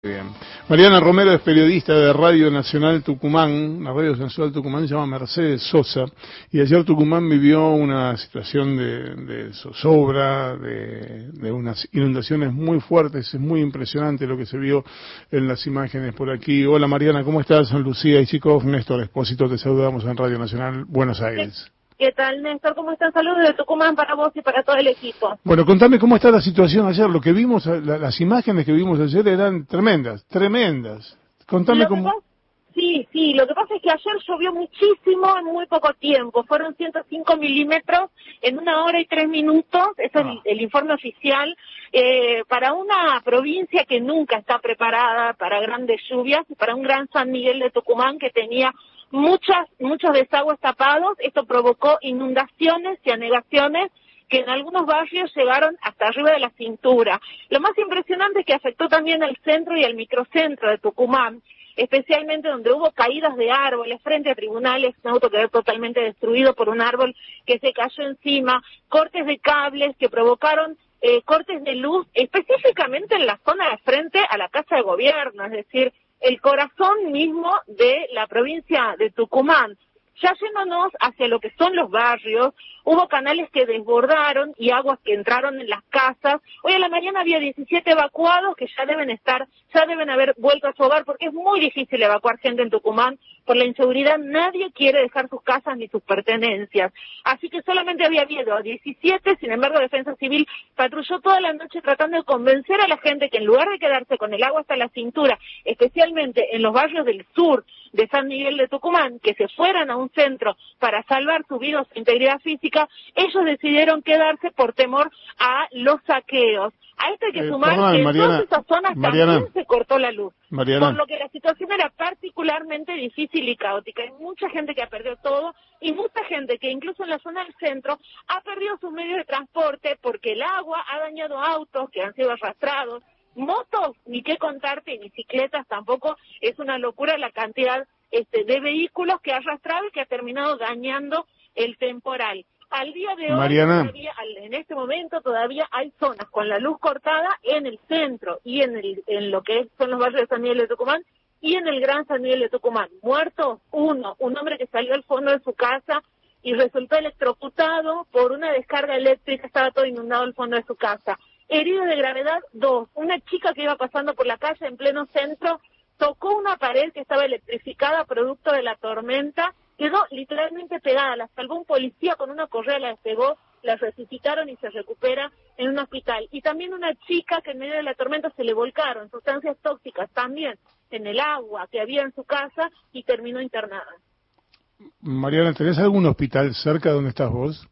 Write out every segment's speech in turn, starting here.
Bien. Mariana Romero es periodista de Radio Nacional Tucumán, la Radio Nacional Tucumán se llama Mercedes Sosa, y ayer Tucumán vivió una situación de, zozobra, de, de, unas inundaciones muy fuertes, es muy impresionante lo que se vio en las imágenes por aquí. Hola Mariana, ¿cómo estás? Son Lucía y chicos, Néstor Espósito, te saludamos en Radio Nacional Buenos Aires. ¿Qué tal, Néstor? ¿Cómo están? Saludos de Tucumán para vos y para todo el equipo. Bueno, contame cómo está la situación ayer. Lo que vimos, las imágenes que vimos ayer eran tremendas, tremendas. Contame cómo... sí, sí, lo que pasa es que ayer llovió muchísimo en muy poco tiempo. Fueron 105 milímetros en una hora y tres minutos. Ese es el, ah. informe oficial. Eh, para una provincia que nunca está preparada para grandes lluvias, para un gran San Miguel de Tucumán que tenía muchas, muchos desagües tapados, esto provocó inundaciones y anegaciones que en algunos barrios llegaron hasta arriba de la cintura. Lo más impresionante es que afectó también al centro y al microcentro de Tucumán, especialmente donde hubo caídas de árboles frente a tribunales, un auto quedó totalmente destruido por un árbol que se cayó encima, cortes de cables que provocaron eh, cortes de luz específicamente en la zona de frente a la Casa de Gobierno, es decir, el corazón mismo de la provincia de Tucumán. Ya yéndonos hacia lo que son los barrios, hubo canales que desbordaron y aguas que entraron en las casas. Hoy a la mañana había 17 evacuados que ya deben estar, ya deben haber vuelto a su hogar porque es muy difícil evacuar gente en Tucumán por la inseguridad. Nadie quiere dejar sus casas ni sus pertenencias. Así que solamente había habido 17, sin embargo Defensa Civil patrulló toda la noche tratando de convencer a la gente que en lugar de quedarse con el agua hasta la cintura, especialmente en los barrios del sur de San Miguel de Tucumán, que se fueran a un centro para salvar su vida o su integridad física, ellos decidieron quedarse por temor a los saqueos. A esto hay que eh, sumar que en todas esas zonas también se cortó la luz. Por lo que la situación era particularmente difícil y caótica. Hay mucha gente que ha perdido todo y mucha gente que incluso en la zona del centro ha perdido sus medios de transporte porque el agua ha dañado autos que han sido arrastrados, motos, ni qué contarte, y bicicletas tampoco, es una locura la cantidad este, de vehículos que ha arrastrado y que ha terminado dañando el temporal. Al día de hoy, en este momento todavía hay zonas con la luz cortada en el centro y en, el, en lo que son los barrios de San Miguel de Tucumán y en el Gran San Miguel de Tucumán. Muertos, uno, un hombre que salió al fondo de su casa y resultó electrocutado por una descarga eléctrica, estaba todo inundado el fondo de su casa. Herido de gravedad, dos. Una chica que iba pasando por la calle en pleno centro tocó una pared que estaba electrificada producto de la tormenta, quedó literalmente pegada, la salvó un policía con una correa, la despegó, la resucitaron y se recupera en un hospital. Y también una chica que en medio de la tormenta se le volcaron sustancias tóxicas también en el agua que había en su casa y terminó internada. Mariana, ¿tenés algún hospital cerca de donde estás vos?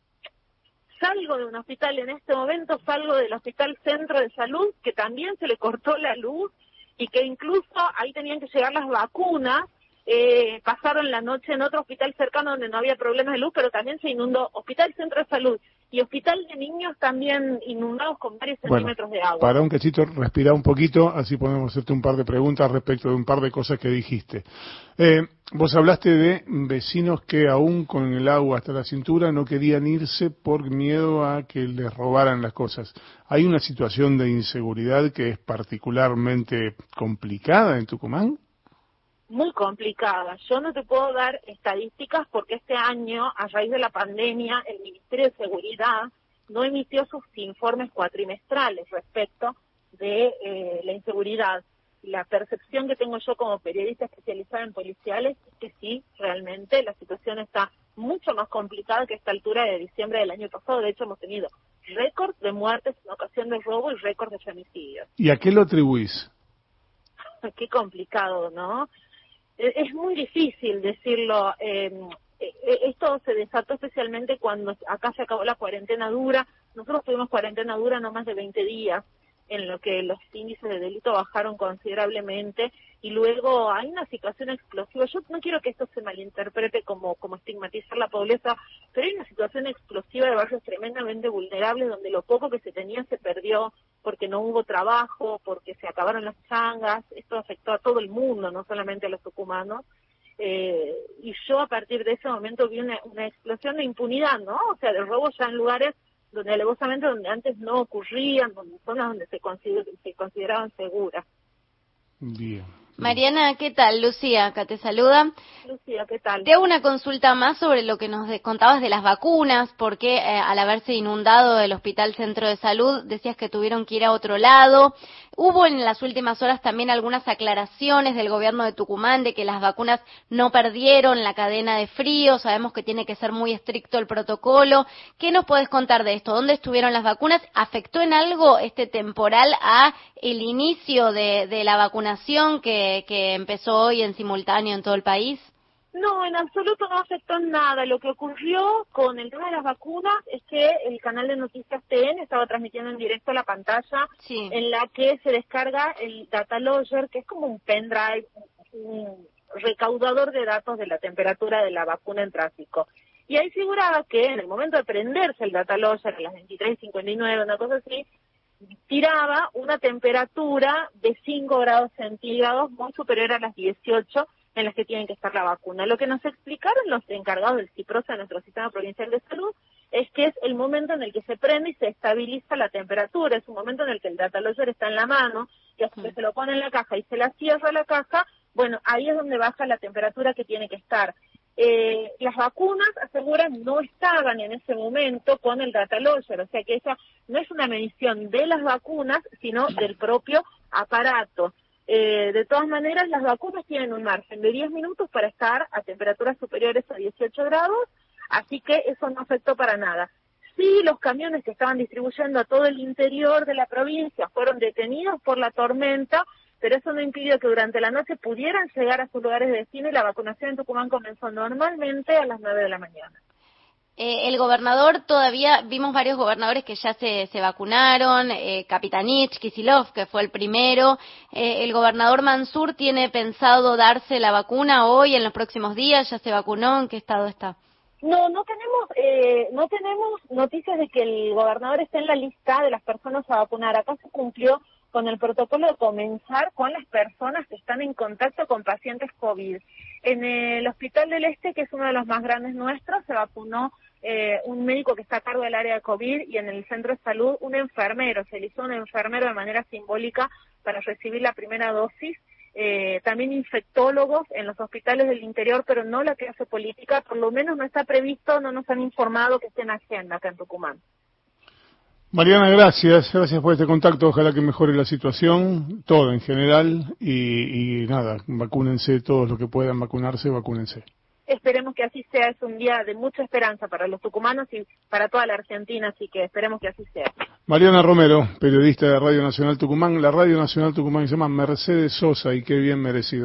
Salgo de un hospital en este momento, salgo del Hospital Centro de Salud, que también se le cortó la luz y que incluso ahí tenían que llegar las vacunas. Eh, pasaron la noche en otro hospital cercano donde no había problemas de luz, pero también se inundó Hospital Centro de Salud y Hospital de Niños también inundados con varios centímetros de agua. Para un cachito, respira un poquito, así podemos hacerte un par de preguntas respecto de un par de cosas que dijiste. Eh, vos hablaste de vecinos que aún con el agua hasta la cintura no querían irse por miedo a que les robaran las cosas. ¿Hay una situación de inseguridad que es particularmente complicada en Tucumán? Muy complicada. Yo no te puedo dar estadísticas porque este año, a raíz de la pandemia, el Ministerio de Seguridad no emitió sus informes cuatrimestrales respecto de eh, la inseguridad. La percepción que tengo yo como periodista especializada en policiales es que sí, realmente la situación está mucho más complicada que esta altura de diciembre del año pasado. De hecho, hemos tenido récords de muertes en ocasión de robo y récords de femicidios. ¿Y a qué lo atribuís? qué complicado, ¿no? Eh, es muy difícil decirlo. Eh, eh, esto se desató especialmente cuando acá se acabó la cuarentena dura. Nosotros tuvimos cuarentena dura no más de 20 días, en lo que los índices de delito bajaron considerablemente y luego hay una situación explosiva. Yo no quiero que esto se malinterprete como, como estigmatizar la pobreza, pero hay una situación explosiva de barrios tremendamente vulnerables donde lo poco que se tenía se perdió porque no hubo trabajo, porque se acabaron las changas. Esto afectó a todo el mundo, no solamente a los tucumanos. Eh, y yo a partir de ese momento vi una, explosión de impunidad, ¿no? O sea, de robos ya en lugares donde alevosamente donde antes no ocurrían, donde zonas donde se, se consideraban seguras. Bien. Mariana, ¿qué tal? Lucía, acá te saluda. Lucía, ¿qué tal? Te hago una consulta más sobre lo que nos contabas de las vacunas, porque eh, al haberse inundado el Hospital Centro de Salud decías que tuvieron que ir a otro lado. Hubo en las últimas horas también algunas aclaraciones del gobierno de Tucumán de que las vacunas no perdieron la cadena de frío, sabemos que tiene que ser muy estricto el protocolo. ¿Qué nos puedes contar de esto? ¿Dónde estuvieron las vacunas? ¿Afectó en algo este temporal a el inicio de, de la vacunación que, que empezó hoy en simultáneo en todo el país? No, en absoluto no afectó en nada. Lo que ocurrió con el tema de las vacunas es que el canal de noticias TN estaba transmitiendo en directo la pantalla en la que se descarga el data logger, que es como un pendrive, un recaudador de datos de la temperatura de la vacuna en tráfico. Y ahí figuraba que en el momento de prenderse el data logger a las 23.59, una cosa así, tiraba una temperatura de 5 grados centígrados muy superior a las 18 en las que tienen que estar la vacuna. Lo que nos explicaron los encargados del CIPROSA de nuestro sistema provincial de salud es que es el momento en el que se prende y se estabiliza la temperatura, es un momento en el que el data logger está en la mano, y hasta que se lo pone en la caja y se la cierra la caja, bueno, ahí es donde baja la temperatura que tiene que estar. Eh, las vacunas, aseguran, no estaban en ese momento con el data logger, o sea que esa no es una medición de las vacunas, sino del propio aparato. Eh, de todas maneras, las vacunas tienen un margen de 10 minutos para estar a temperaturas superiores a 18 grados, así que eso no afectó para nada. Sí, los camiones que estaban distribuyendo a todo el interior de la provincia fueron detenidos por la tormenta, pero eso no impidió que durante la noche pudieran llegar a sus lugares de destino y la vacunación en Tucumán comenzó normalmente a las 9 de la mañana. Eh, el gobernador todavía, vimos varios gobernadores que ya se, se vacunaron, eh, Kapitanich, Kisilov, que fue el primero. Eh, ¿El gobernador Mansur tiene pensado darse la vacuna hoy, en los próximos días? ¿Ya se vacunó? ¿En qué estado está? No, no tenemos, eh, no tenemos noticias de que el gobernador esté en la lista de las personas a vacunar. Acá se cumplió con el protocolo de comenzar con las personas que están en contacto con pacientes COVID. En el Hospital del Este, que es uno de los más grandes nuestros, se vacunó eh, un médico que está a cargo del área de COVID y en el centro de salud un enfermero, se hizo un enfermero de manera simbólica para recibir la primera dosis. Eh, también infectólogos en los hospitales del interior, pero no la clase política, por lo menos no está previsto, no nos han informado que esté en agenda acá en Tucumán. Mariana, gracias, gracias por este contacto, ojalá que mejore la situación, todo en general, y, y nada, vacúnense todos los que puedan vacunarse, vacúnense. Esperemos que así sea, es un día de mucha esperanza para los tucumanos y para toda la Argentina, así que esperemos que así sea. Mariana Romero, periodista de Radio Nacional Tucumán, la Radio Nacional Tucumán se llama Mercedes Sosa y qué bien merecido.